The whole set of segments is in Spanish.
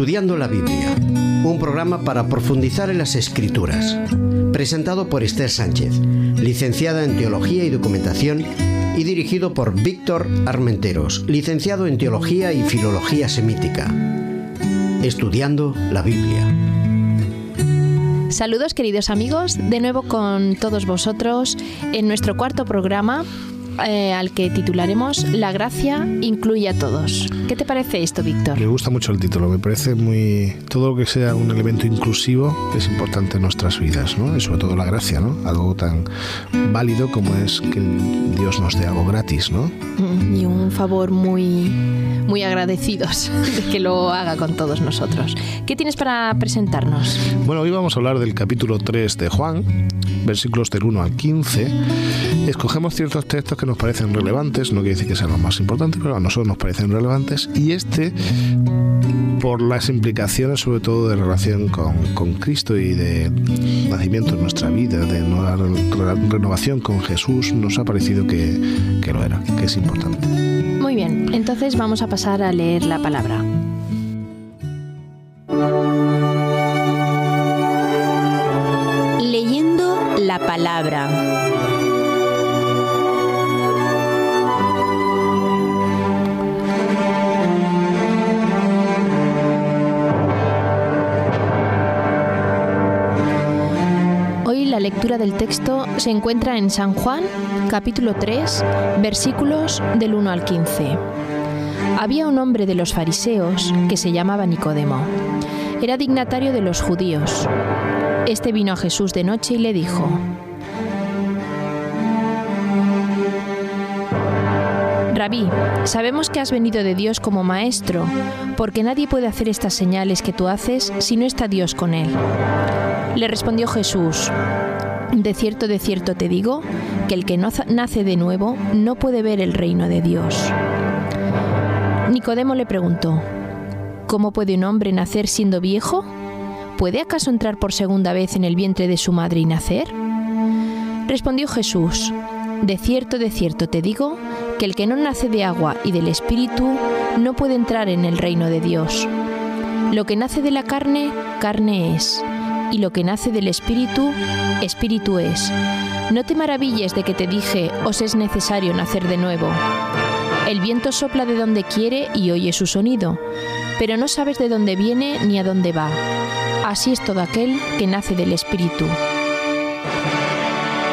Estudiando la Biblia, un programa para profundizar en las escrituras, presentado por Esther Sánchez, licenciada en Teología y Documentación y dirigido por Víctor Armenteros, licenciado en Teología y Filología Semítica. Estudiando la Biblia. Saludos queridos amigos, de nuevo con todos vosotros en nuestro cuarto programa eh, al que titularemos La gracia incluye a todos. ¿Qué te parece esto, Víctor? Me gusta mucho el título, me parece muy... Todo lo que sea un elemento inclusivo es importante en nuestras vidas, ¿no? Y sobre todo la gracia, ¿no? Algo tan válido como es que Dios nos dé algo gratis, ¿no? Mm, y un favor muy, muy agradecidos de que lo haga con todos nosotros. ¿Qué tienes para presentarnos? Bueno, hoy vamos a hablar del capítulo 3 de Juan, versículos del 1 al 15. Escogemos ciertos textos que nos parecen relevantes, no quiere decir que sean los más importantes, pero a nosotros nos parecen relevantes. Y este, por las implicaciones sobre todo de relación con, con Cristo y de nacimiento en nuestra vida, de nueva renovación con Jesús, nos ha parecido que, que lo era, que es importante. Muy bien, entonces vamos a pasar a leer la palabra. La palabra. Hoy la lectura del texto se encuentra en San Juan, capítulo 3, versículos del 1 al 15. Había un hombre de los fariseos que se llamaba Nicodemo. Era dignatario de los judíos. Este vino a Jesús de noche y le dijo, Rabí, sabemos que has venido de Dios como maestro, porque nadie puede hacer estas señales que tú haces si no está Dios con él. Le respondió Jesús, de cierto, de cierto te digo, que el que no nace de nuevo no puede ver el reino de Dios. Nicodemo le preguntó, ¿cómo puede un hombre nacer siendo viejo? ¿Puede acaso entrar por segunda vez en el vientre de su madre y nacer? Respondió Jesús, de cierto, de cierto te digo, que el que no nace de agua y del Espíritu no puede entrar en el reino de Dios. Lo que nace de la carne, carne es, y lo que nace del Espíritu, Espíritu es. No te maravilles de que te dije, os es necesario nacer de nuevo. El viento sopla de donde quiere y oye su sonido, pero no sabes de dónde viene ni a dónde va. Así es todo aquel que nace del Espíritu.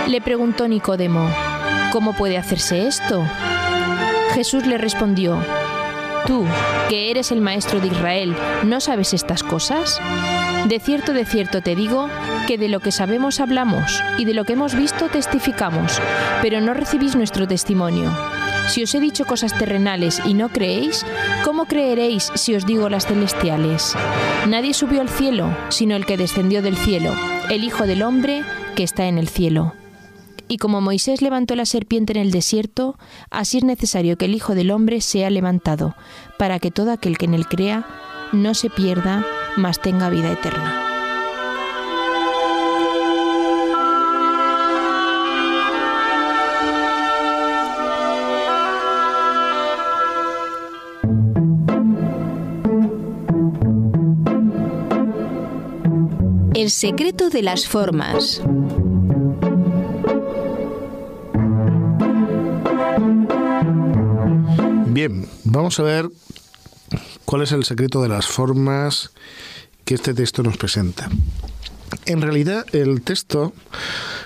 Le preguntó Nicodemo, ¿cómo puede hacerse esto? Jesús le respondió, Tú, que eres el maestro de Israel, ¿no sabes estas cosas? De cierto, de cierto te digo que de lo que sabemos hablamos y de lo que hemos visto testificamos, pero no recibís nuestro testimonio. Si os he dicho cosas terrenales y no creéis, ¿cómo creeréis si os digo las celestiales? Nadie subió al cielo, sino el que descendió del cielo, el Hijo del Hombre que está en el cielo. Y como Moisés levantó la serpiente en el desierto, así es necesario que el Hijo del Hombre sea levantado, para que todo aquel que en él crea no se pierda, mas tenga vida eterna. El secreto de las formas. Bien, vamos a ver cuál es el secreto de las formas que este texto nos presenta. En realidad, el texto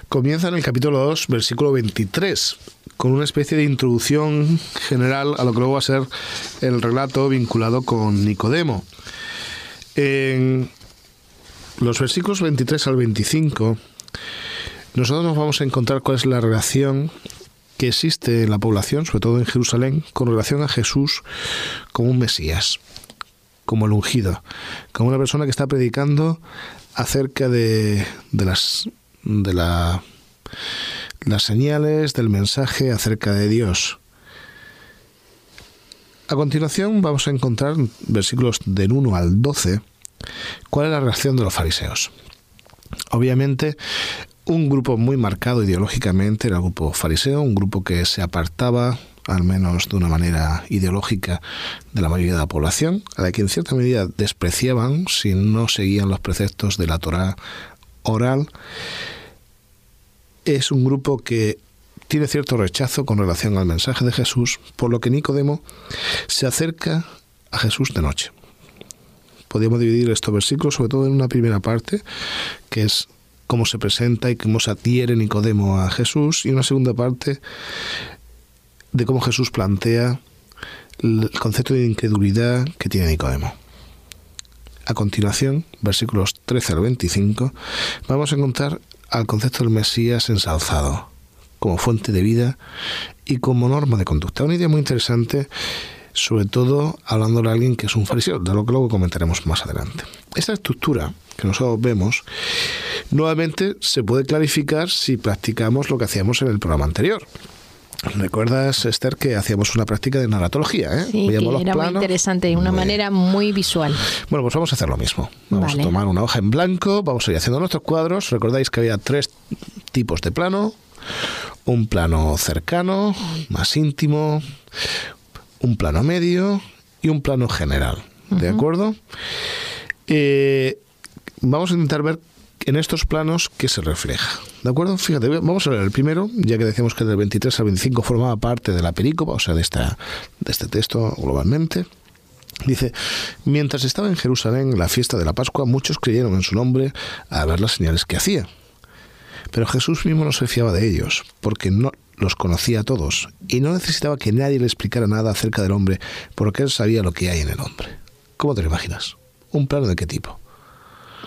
comienza en el capítulo 2, versículo 23, con una especie de introducción general a lo que luego va a ser el relato vinculado con Nicodemo. En los versículos 23 al 25, nosotros nos vamos a encontrar cuál es la relación que existe en la población, sobre todo en Jerusalén, con relación a Jesús como un Mesías, como el ungido, como una persona que está predicando acerca de, de las de la, las señales del mensaje acerca de Dios. A continuación vamos a encontrar versículos del 1 al 12 cuál es la reacción de los fariseos. Obviamente un grupo muy marcado ideológicamente era el grupo fariseo, un grupo que se apartaba al menos de una manera ideológica, de la mayoría de la población, a la que en cierta medida despreciaban si no seguían los preceptos de la Torá oral. Es un grupo que tiene cierto rechazo con relación al mensaje de Jesús, por lo que Nicodemo se acerca a Jesús de noche. Podríamos dividir estos versículos sobre todo en una primera parte, que es cómo se presenta y cómo se adhiere Nicodemo a Jesús, y una segunda parte de cómo Jesús plantea el concepto de incredulidad que tiene Nicodemo. A continuación, versículos 13 al 25, vamos a encontrar al concepto del Mesías ensalzado como fuente de vida y como norma de conducta. Una idea muy interesante, sobre todo hablando de alguien que es un fariseo, de lo que luego comentaremos más adelante. Esta estructura que nosotros vemos, nuevamente se puede clarificar si practicamos lo que hacíamos en el programa anterior. ¿Recuerdas, Esther, que hacíamos una práctica de narratología? ¿eh? Sí, que era muy interesante, de una manera muy visual. Bueno, pues vamos a hacer lo mismo. Vamos a tomar una hoja en blanco, vamos a ir haciendo nuestros cuadros. Recordáis que había tres tipos de plano, un plano cercano, más íntimo, un plano medio y un plano general. ¿De acuerdo? Eh, vamos a intentar ver en estos planos qué se refleja. ¿De acuerdo? Fíjate, vamos a ver el primero, ya que decíamos que del 23 al 25 formaba parte de la perícopa, o sea, de, esta, de este texto globalmente. Dice, mientras estaba en Jerusalén la fiesta de la Pascua, muchos creyeron en su nombre a ver las señales que hacía. Pero Jesús mismo no se fiaba de ellos, porque no los conocía a todos y no necesitaba que nadie le explicara nada acerca del hombre, porque él sabía lo que hay en el hombre. ¿Cómo te lo imaginas? ¿Un plano de qué tipo?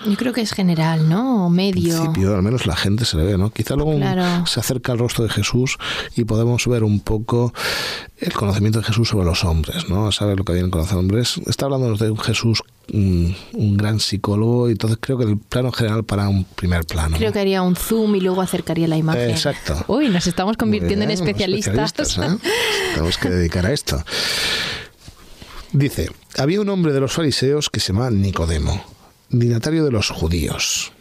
Yo creo que es general, ¿no? O medio. En principio, al menos la gente se le ve, ¿no? Quizá luego se acerca al rostro de Jesús y podemos ver un poco el conocimiento de Jesús sobre los hombres, ¿no? Saber lo que había en conocer hombres. Está hablando de un Jesús, un, gran psicólogo, y entonces creo que el plano general para un primer plano. Creo que haría un zoom y luego acercaría la imagen. exacto. Uy, nos estamos convirtiendo en especialistas. ¿eh? Tenemos que dedicar a esto. Dice, había un hombre de los fariseos que se llama Nicodemo dignatario de los judíos.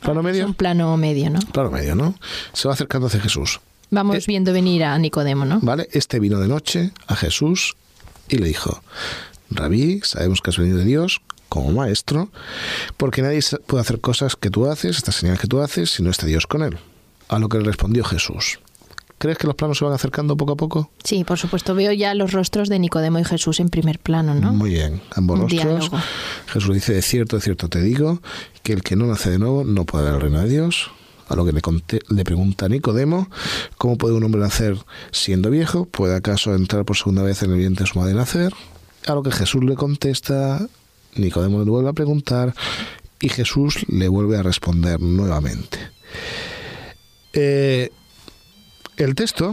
¿Plano medio? un plano medio, ¿no? Plano medio, ¿no? Se va acercando hacia Jesús. Vamos eh, viendo venir a Nicodemo, ¿no? Vale, este vino de noche a Jesús y le dijo, Rabí, sabemos que has venido de Dios como maestro, porque nadie puede hacer cosas que tú haces, estas señales que tú haces, si no está Dios con él. A lo que le respondió Jesús, ¿Crees que los planos se van acercando poco a poco? Sí, por supuesto. Veo ya los rostros de Nicodemo y Jesús en primer plano, ¿no? Muy bien, ambos rostros. Jesús dice, de cierto, de cierto te digo, que el que no nace de nuevo no puede ver el reino de Dios. A lo que le, le pregunta Nicodemo, ¿cómo puede un hombre nacer siendo viejo? ¿Puede acaso entrar por segunda vez en el vientre de su madre nacer? A lo que Jesús le contesta, Nicodemo le vuelve a preguntar y Jesús le vuelve a responder nuevamente. Eh, el texto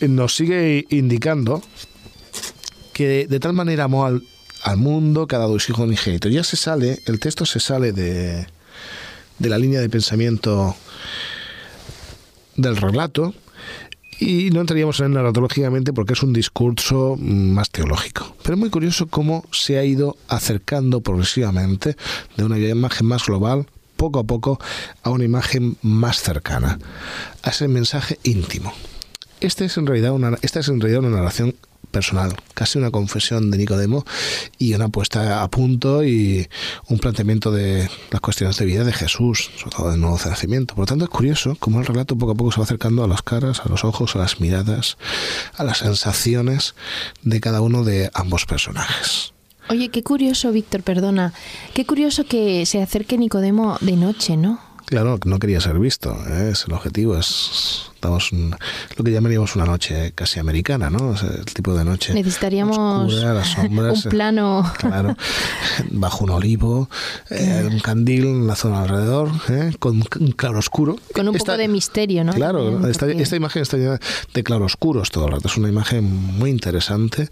nos sigue indicando que de, tal manera amó al, mundo que ha dado su hijo. Ya se sale, el texto se sale de, de la línea de pensamiento del relato y no entraríamos en narratológicamente porque es un discurso más teológico. Pero es muy curioso cómo se ha ido acercando progresivamente de una imagen más global poco a poco a una imagen más cercana, a ese mensaje íntimo. Este es en realidad una, esta es en realidad una narración personal, casi una confesión de Nicodemo y una puesta a punto y un planteamiento de las cuestiones de vida de Jesús, sobre todo del nuevo nacimiento. Por lo tanto, es curioso cómo el relato poco a poco se va acercando a las caras, a los ojos, a las miradas, a las sensaciones de cada uno de ambos personajes. Oye, qué curioso, Víctor, perdona. Qué curioso que se acerque Nicodemo de noche, ¿no? Claro, no quería ser visto, ¿eh? es el objetivo, es estamos lo que llamaríamos una noche casi americana, ¿no? el tipo de noche. Necesitaríamos un eh, plano. Claro, bajo un olivo, eh, un candil en la zona alrededor, con un claro oscuro. Con un poco de misterio, ¿no? Claro, esta, esta, imagen está llena de claroscuros todo el rato. Es una imagen muy interesante,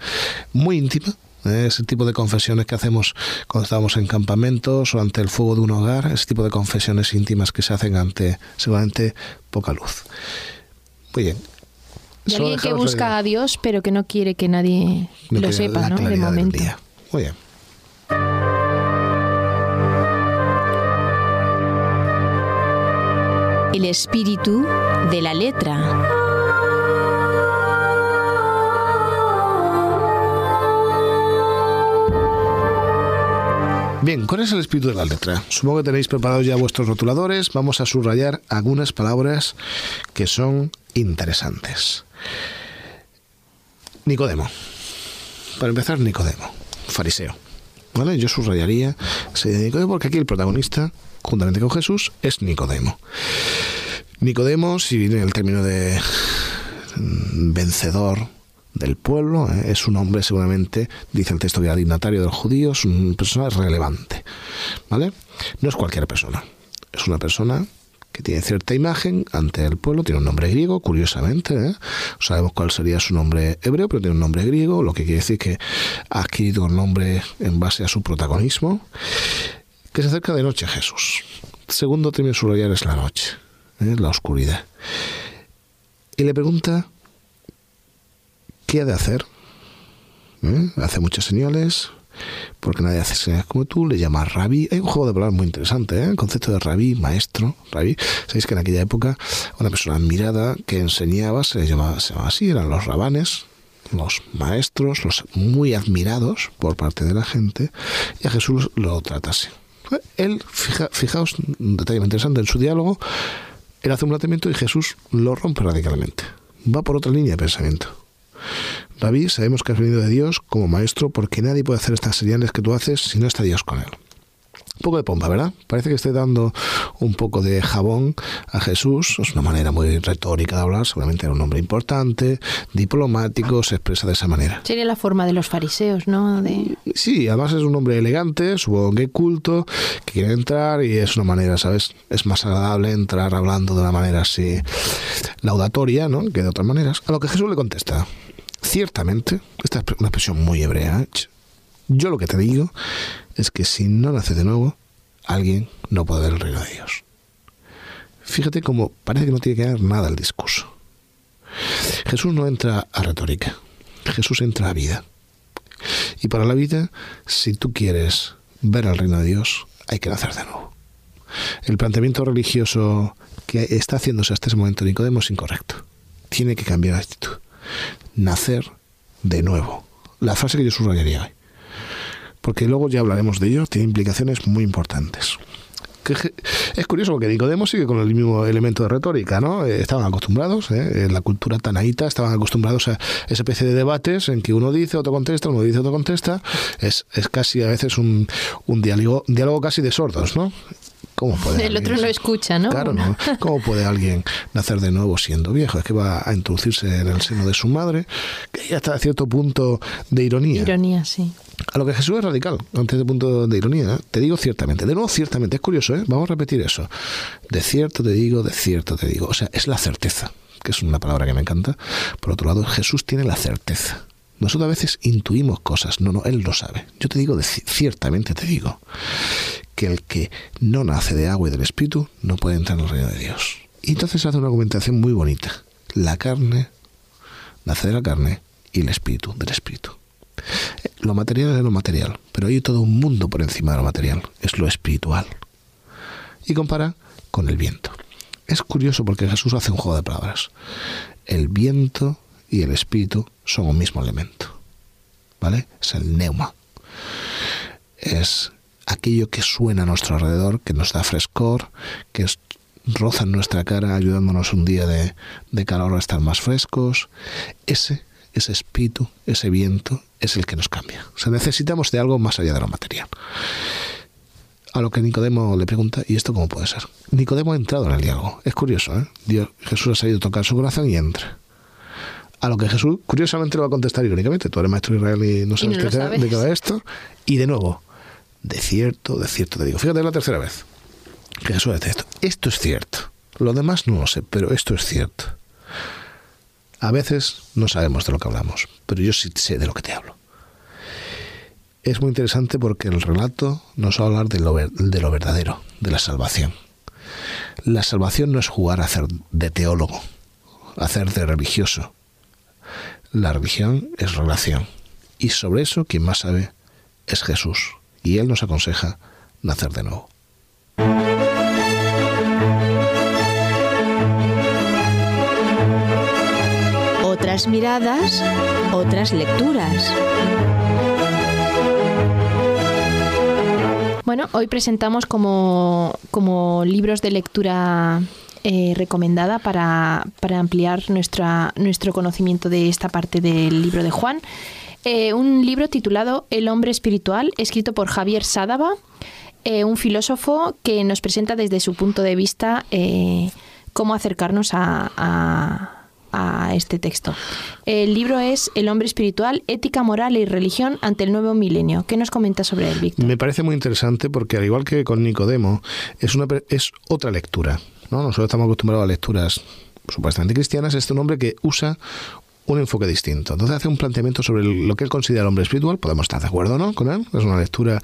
muy íntima, ese tipo de confesiones que hacemos cuando estamos en campamentos o ante el fuego de un hogar, ese tipo de confesiones íntimas que se hacen ante seguramente poca luz. Muy bien. Y alguien que busca a Dios pero que no quiere que nadie lo sepa, ¿no? De momento. Muy bien. El espíritu de la letra. Bien, ¿cuál es el espíritu de la letra? Supongo que tenéis preparados ya vuestros rotuladores. Vamos a subrayar algunas palabras que son interesantes. Nicodemo. Para empezar, Nicodemo, fariseo. ¿Vale? Yo subrayaría de Nicodemo porque aquí el protagonista, juntamente con Jesús, es Nicodemo. Nicodemo, si viene el término de vencedor, del pueblo, ¿eh? es un hombre seguramente, dice el texto dignatario de los judíos, una persona relevante, ¿vale? No es cualquier persona, es una persona que tiene cierta imagen ante el pueblo, tiene un nombre griego, curiosamente, ¿eh? sabemos cuál sería su nombre hebreo, pero tiene un nombre griego, lo que quiere decir que ha adquirido el nombre en base a su protagonismo, que se acerca de noche a Jesús. Segundo término subrayar es la noche, ¿eh? la oscuridad. Y le pregunta ¿Qué ha de hacer? ¿Eh? Hace muchas señales, porque nadie hace señales como tú, le llama rabí. Hay un juego de palabras muy interesante, ¿eh? el concepto de rabí, maestro, rabí. Sabéis que en aquella época una persona admirada que enseñaba se llamaba, se llamaba así, eran los rabanes, los maestros, los muy admirados por parte de la gente, y a Jesús lo trata así. Él, fijaos, un detalle interesante, en su diálogo, él hace un planteamiento y Jesús lo rompe radicalmente. Va por otra línea de pensamiento. David, sabemos que has venido de Dios como maestro porque nadie puede hacer estas señales que tú haces si no está Dios con él. Un poco de pompa, ¿verdad? Parece que esté dando un poco de jabón a Jesús. Es una manera muy retórica de hablar. Seguramente era un hombre importante, diplomático, se expresa de esa manera. Sería la forma de los fariseos, ¿no? Sí, además es un hombre elegante, supongo que culto, que quiere entrar y es una manera, ¿sabes? Es más agradable entrar hablando de una manera así laudatoria, ¿no? Que de otras maneras. A lo que Jesús le contesta, ciertamente, esta es una expresión muy hebrea, yo lo que te digo es que si no nace de nuevo, alguien no puede ver el reino de Dios. Fíjate cómo parece que no tiene que ver nada el discurso. Jesús no entra a retórica, Jesús entra a vida. Y para la vida, si tú quieres ver el reino de Dios, hay que nacer de nuevo. El planteamiento religioso que está haciéndose hasta ese momento Nicodemo es incorrecto. Tiene que cambiar de actitud. Nacer de nuevo. La frase que yo subrayaría hoy porque luego ya hablaremos de ello, tiene implicaciones muy importantes. es curioso porque Nicodemo sigue con el mismo elemento de retórica, ¿no? Eh, estaban acostumbrados, ¿eh? en la cultura tanaíta, estaban acostumbrados a esa especie de debates en que uno dice, otro contesta, uno dice, otro contesta. Es, es casi a veces un, un diálogo, diálogo casi de sordos, ¿no? ¿Cómo puede el otro no escucha, ¿no? Claro, ¿no? ¿Cómo puede alguien nacer de nuevo siendo viejo? Es que va a introducirse en el seno de su madre, que ya está a cierto punto de ironía. Ironía, sí. A lo que Jesús es radical, antes de punto de ironía. ¿eh? Te digo ciertamente. De nuevo, ciertamente. Es curioso, ¿eh? Vamos a repetir eso. De cierto te digo, de cierto te digo. O sea, es la certeza, que es una palabra que me encanta. Por otro lado, Jesús tiene la certeza. Nosotros a veces intuimos cosas. No, no, Él lo sabe. Yo te digo, de, ciertamente te digo, que el que no nace de agua y del Espíritu no puede entrar en el reino de Dios. Y entonces hace una argumentación muy bonita. La carne nace de la carne y el Espíritu del Espíritu. Lo material es lo material, pero hay todo un mundo por encima de lo material, es lo espiritual. Y compara con el viento. Es curioso porque Jesús hace un juego de palabras. El viento y el espíritu son un mismo elemento. ¿Vale? Es el neuma. Es aquello que suena a nuestro alrededor, que nos da frescor, que roza en nuestra cara ayudándonos un día de, de calor a estar más frescos. Ese ese espíritu, ese viento, es el que nos cambia. O sea, necesitamos de algo más allá de lo material. A lo que Nicodemo le pregunta, ¿y esto cómo puede ser? Nicodemo ha entrado en el diálogo. Es curioso, ¿eh? Dios, Jesús ha salido a tocar su corazón y entra. A lo que Jesús, curiosamente, lo va a contestar irónicamente. Tú eres maestro de Israel y no sabes, de qué va esto. Y de nuevo, de cierto, de cierto te digo. Fíjate, la tercera vez que Jesús dice esto. Esto es cierto. Lo demás no lo sé, pero esto es cierto. A veces no sabemos de lo que hablamos, pero yo sí sé de lo que te hablo. Es muy interesante porque el relato nos va a hablar de lo verdadero, de la salvación. La salvación no es jugar a hacer de teólogo, hacer de religioso. La religión es relación. Y sobre eso quien más sabe es Jesús. Y Él nos aconseja nacer de nuevo. otras miradas, otras lecturas. Bueno, hoy presentamos como, como libros de lectura eh, recomendada para, para, ampliar nuestra, nuestro conocimiento de esta parte del libro de Juan. Eh, un libro titulado El hombre espiritual, escrito por Javier Sádava, eh, un filósofo que nos presenta desde su punto de vista cómo acercarnos a, a este texto. El libro es El hombre espiritual, ética, moral y religión ante el nuevo milenio. ¿Qué nos comenta sobre él, Víctor? Me parece muy interesante porque al igual que con Nicodemo, es, una, es otra lectura. ¿no? Nosotros estamos acostumbrados a lecturas supuestamente cristianas. Este es un hombre que usa un enfoque distinto. Entonces hace un planteamiento sobre lo que él considera el hombre espiritual, podemos estar de acuerdo no con él, es una lectura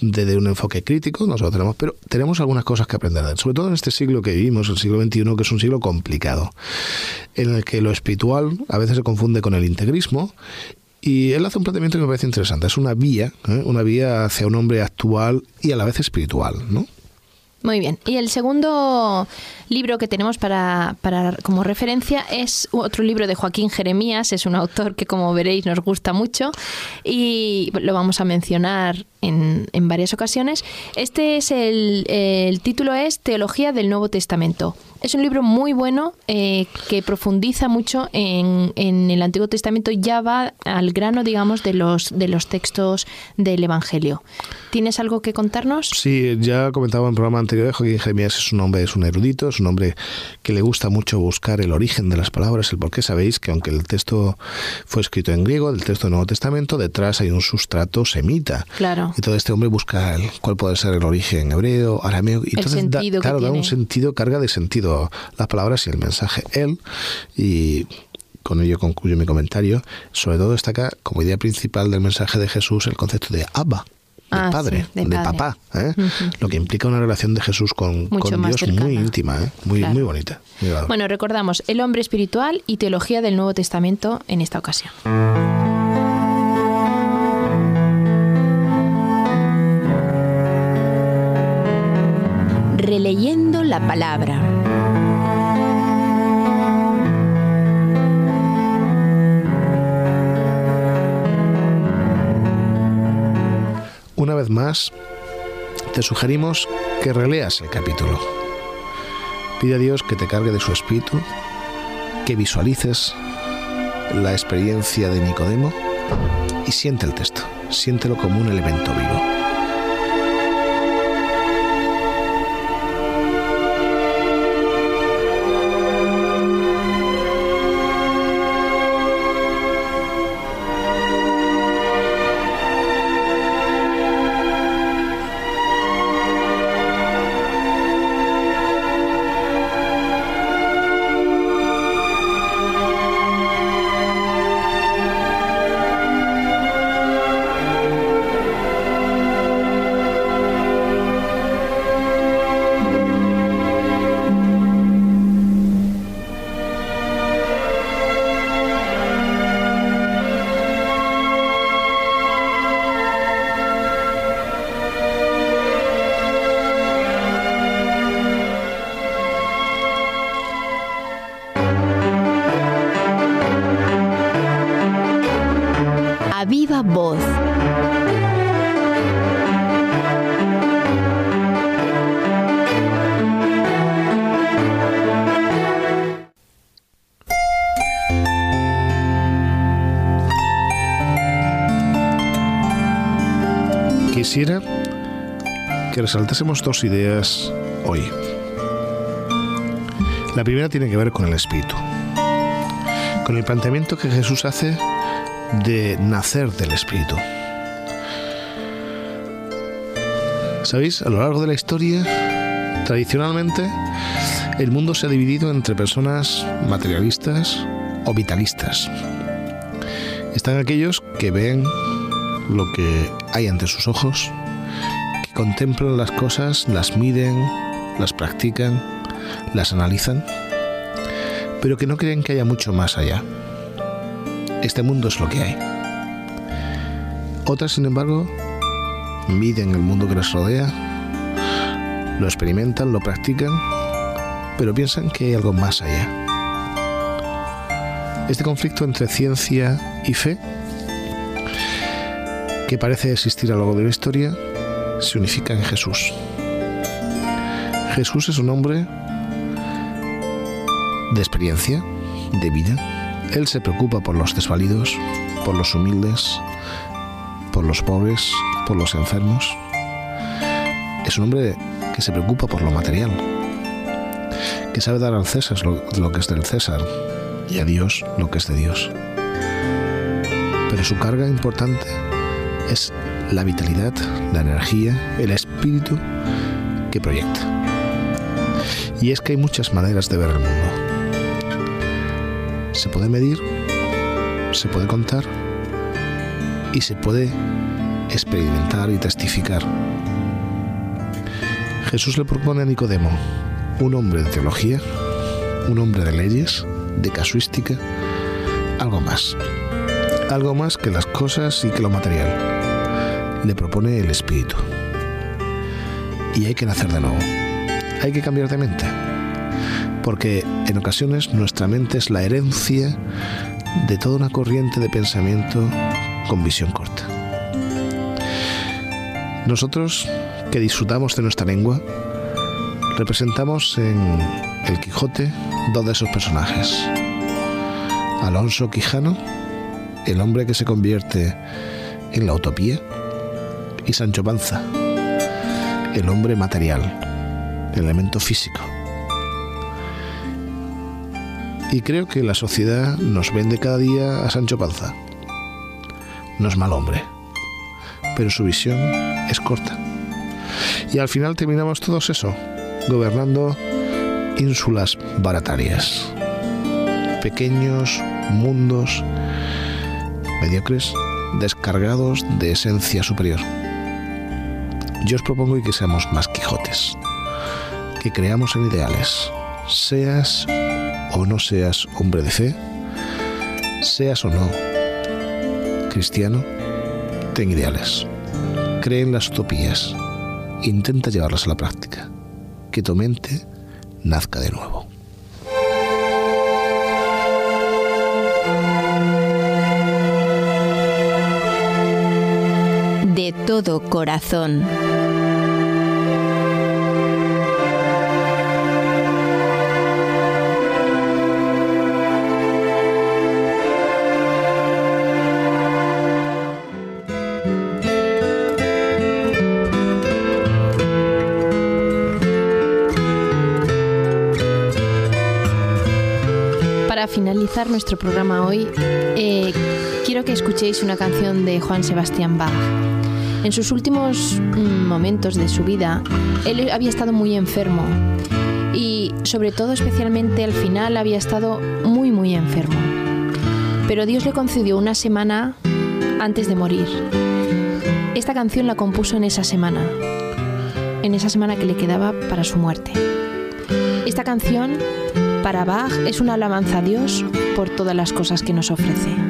desde un enfoque crítico, nosotros tenemos, pero tenemos algunas cosas que aprender de él, sobre todo en este siglo que vivimos, el siglo XXI, que es un siglo complicado, en el que lo espiritual a veces se confunde con el integrismo y él hace un planteamiento que me parece interesante. Es una vía, ¿eh? una vía hacia un hombre actual y a la vez espiritual, ¿no? Muy bien. Y el segundo libro que tenemos para, para, como referencia es otro libro de Joaquín Jeremías. Es un autor que, como veréis, nos gusta mucho y lo vamos a mencionar en, en varias ocasiones. Este es el, el título es Teología del Nuevo Testamento. Es un libro muy bueno eh, que profundiza mucho en, en, el Antiguo Testamento, ya va al grano, digamos, de los, de los textos del Evangelio. ¿Tienes algo que contarnos? Sí, ya comentaba en el programa anterior, Joaquín Jeremías es un hombre, es un erudito, es un hombre que le gusta mucho buscar el origen de las palabras, el por qué sabéis que aunque el texto fue escrito en griego, el texto del Nuevo Testamento, detrás hay un sustrato semita. Claro. Y todo este hombre busca el, cuál puede ser el origen hebreo, arameo, y entonces da, claro, da un sentido, carga de sentido las palabras y el mensaje él y con ello concluyo mi comentario. Sobre todo destaca como idea principal del mensaje de Jesús el concepto de Abba, Ah, padre, sí, de de, padre. papá, ¿eh? Lo que implica una relación de Jesús con, Dios cercana. muy íntima, ¿eh? muy, Claro. muy bonita. muy. Bueno, recordamos El hombre espiritual y teología del Nuevo Testamento en esta ocasión. Releyendo la palabra. Una vez más, te sugerimos que releas el capítulo. Pide a Dios que te cargue de su espíritu, que visualices la experiencia de Nicodemo y siente el texto, siéntelo como un elemento vivo. Que resaltásemos dos ideas hoy. La primera tiene que ver con el espíritu, con el planteamiento que Jesús hace de nacer del espíritu. ¿Sabéis? A lo largo de la historia, tradicionalmente, el mundo se ha dividido entre personas materialistas o vitalistas. Están aquellos que ven lo que hay ante sus ojos, contemplan las cosas, las miden, las practican, las analizan, pero que no creen que haya mucho más allá. Este mundo es lo que hay. Otras, sin embargo, miden el mundo que les rodea, lo experimentan, lo practican, pero piensan que hay algo más allá. Este conflicto entre ciencia y fe, que parece existir a lo largo de la historia, se unifica en Jesús. Jesús es un hombre de experiencia, de vida. Él se preocupa por los desvalidos, por los humildes, por los pobres, por los enfermos. Es un hombre que se preocupa por lo material, que sabe dar al César lo, que es del César y a Dios lo que es de Dios. Pero su carga importante es la vitalidad, la energía, el espíritu que proyecta. Y es que hay muchas maneras de ver el mundo. Se puede medir, se puede contar y se puede experimentar y testificar. Jesús le propone a Nicodemo, un hombre de teología, un hombre de leyes, de casuística, algo más. Algo más que las cosas y que lo material. Le propone el espíritu. Y hay que nacer de nuevo. Hay que cambiar de mente. Porque en ocasiones nuestra mente es la herencia de toda una corriente de pensamiento con visión corta. Nosotros, que disfrutamos de nuestra lengua, representamos en El Quijote dos de esos personajes. Alonso Quijano, el hombre que se convierte en la utopía, y Sancho Panza, el hombre material, el elemento físico. Y creo que la sociedad nos vende cada día a Sancho Panza. No es mal hombre, pero su visión es corta. Y al final terminamos todos eso, gobernando ínsulas baratarias, pequeños mundos mediocres descargados de esencia superior. Yo os propongo que seamos más Quijotes, que creamos en ideales, seas o no seas hombre de fe, seas o no cristiano, ten ideales, cree en las utopías, intenta llevarlas a la práctica, que tu mente nazca de nuevo. Todo corazón. finalizar nuestro programa hoy, eh, quiero que escuchéis una canción de Juan Sebastián Bach. En sus últimos mm, momentos de su vida, él había estado muy enfermo y sobre todo especialmente al final había estado muy muy enfermo. Pero Dios le concedió una semana antes de morir. Esta canción la compuso en esa semana, en esa semana que le quedaba para su muerte. Esta canción para Bach es una alabanza a Dios por todas las cosas que nos ofrece.